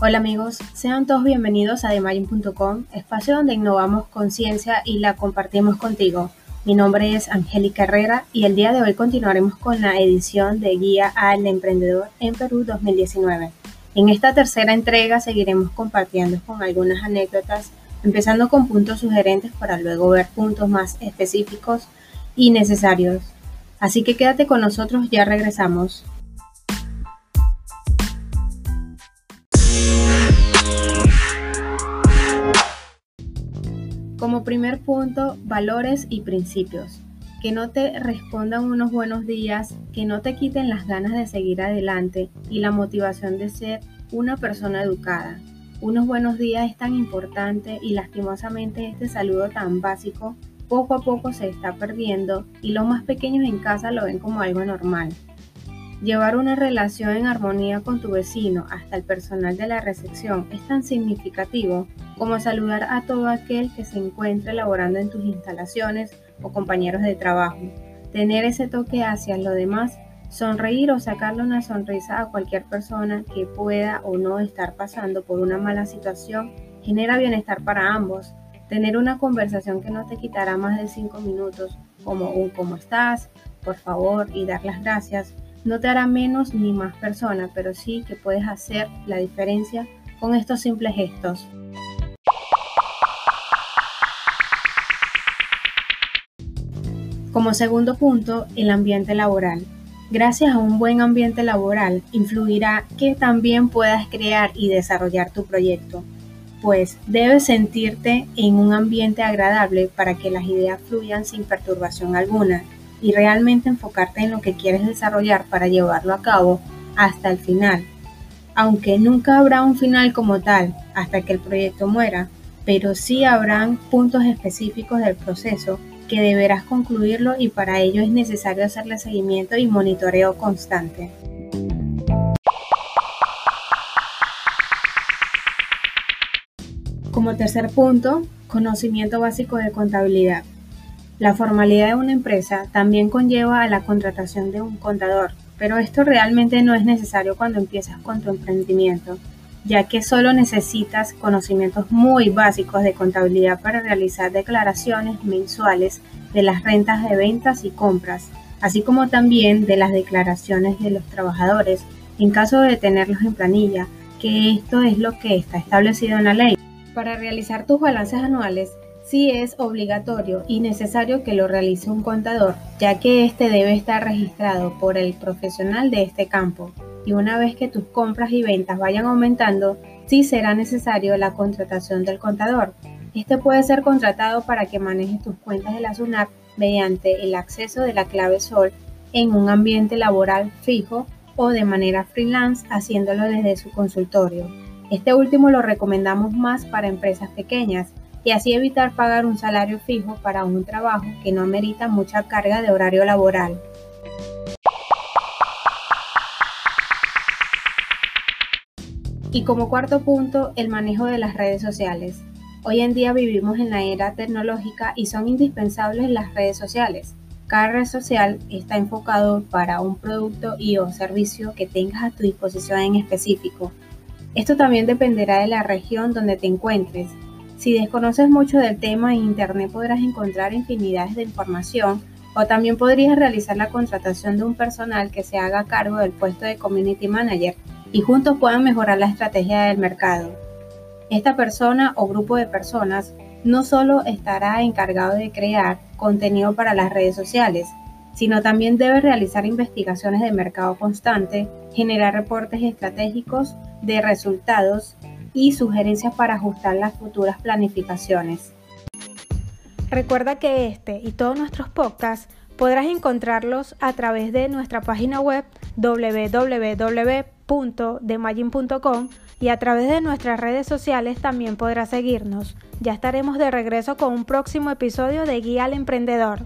Hola amigos, sean todos bienvenidos a Demayin.com, espacio donde innovamos conciencia y la compartimos contigo. Mi nombre es Angélica Herrera y el día de hoy continuaremos con la edición de Guía al Emprendedor en Perú 2019. En esta tercera entrega seguiremos compartiendo con algunas anécdotas, empezando con puntos sugerentes para luego ver puntos más específicos y necesarios. Así que quédate con nosotros, ya regresamos. Primer punto, valores y principios. Que no te respondan unos buenos días, que no te quiten las ganas de seguir adelante y la motivación de ser una persona educada. Unos buenos días es tan importante y lastimosamente este saludo tan básico poco a poco se está perdiendo y los más pequeños en casa lo ven como algo normal. Llevar una relación en armonía con tu vecino hasta el personal de la recepción es tan significativo como saludar a todo aquel que se encuentre laborando en tus instalaciones o compañeros de trabajo. Tener ese toque hacia lo demás, sonreír o sacarle una sonrisa a cualquier persona que pueda o no estar pasando por una mala situación genera bienestar para ambos. Tener una conversación que no te quitará más de 5 minutos, como un cómo estás, por favor, y dar las gracias, no te hará menos ni más persona, pero sí que puedes hacer la diferencia con estos simples gestos. Como segundo punto, el ambiente laboral. Gracias a un buen ambiente laboral influirá que también puedas crear y desarrollar tu proyecto, pues debes sentirte en un ambiente agradable para que las ideas fluyan sin perturbación alguna y realmente enfocarte en lo que quieres desarrollar para llevarlo a cabo hasta el final. Aunque nunca habrá un final como tal hasta que el proyecto muera, pero sí habrán puntos específicos del proceso que deberás concluirlo y para ello es necesario hacerle seguimiento y monitoreo constante. Como tercer punto, conocimiento básico de contabilidad. La formalidad de una empresa también conlleva a la contratación de un contador, pero esto realmente no es necesario cuando empiezas con tu emprendimiento, ya que solo necesitas conocimientos muy básicos de contabilidad para realizar declaraciones mensuales de las rentas de ventas y compras, así como también de las declaraciones de los trabajadores en caso de tenerlos en planilla, que esto es lo que está establecido en la ley. Para realizar tus balances anuales, sí es obligatorio y necesario que lo realice un contador, ya que éste debe estar registrado por el profesional de este campo. Y una vez que tus compras y ventas vayan aumentando, sí será necesario la contratación del contador. Este puede ser contratado para que maneje tus cuentas de la SUNAT mediante el acceso de la clave SOL en un ambiente laboral fijo o de manera freelance haciéndolo desde su consultorio. Este último lo recomendamos más para empresas pequeñas, y así evitar pagar un salario fijo para un trabajo que no amerita mucha carga de horario laboral. Y como cuarto punto, el manejo de las redes sociales. Hoy en día vivimos en la era tecnológica y son indispensables las redes sociales. Cada red social está enfocado para un producto y o servicio que tengas a tu disposición en específico. Esto también dependerá de la región donde te encuentres, si desconoces mucho del tema, en Internet podrás encontrar infinidades de información o también podrías realizar la contratación de un personal que se haga cargo del puesto de Community Manager y juntos puedan mejorar la estrategia del mercado. Esta persona o grupo de personas no solo estará encargado de crear contenido para las redes sociales, sino también debe realizar investigaciones de mercado constante, generar reportes estratégicos de resultados y sugerencias para ajustar las futuras planificaciones. Recuerda que este y todos nuestros podcasts podrás encontrarlos a través de nuestra página web www.demagin.com y a través de nuestras redes sociales también podrás seguirnos. Ya estaremos de regreso con un próximo episodio de Guía al Emprendedor.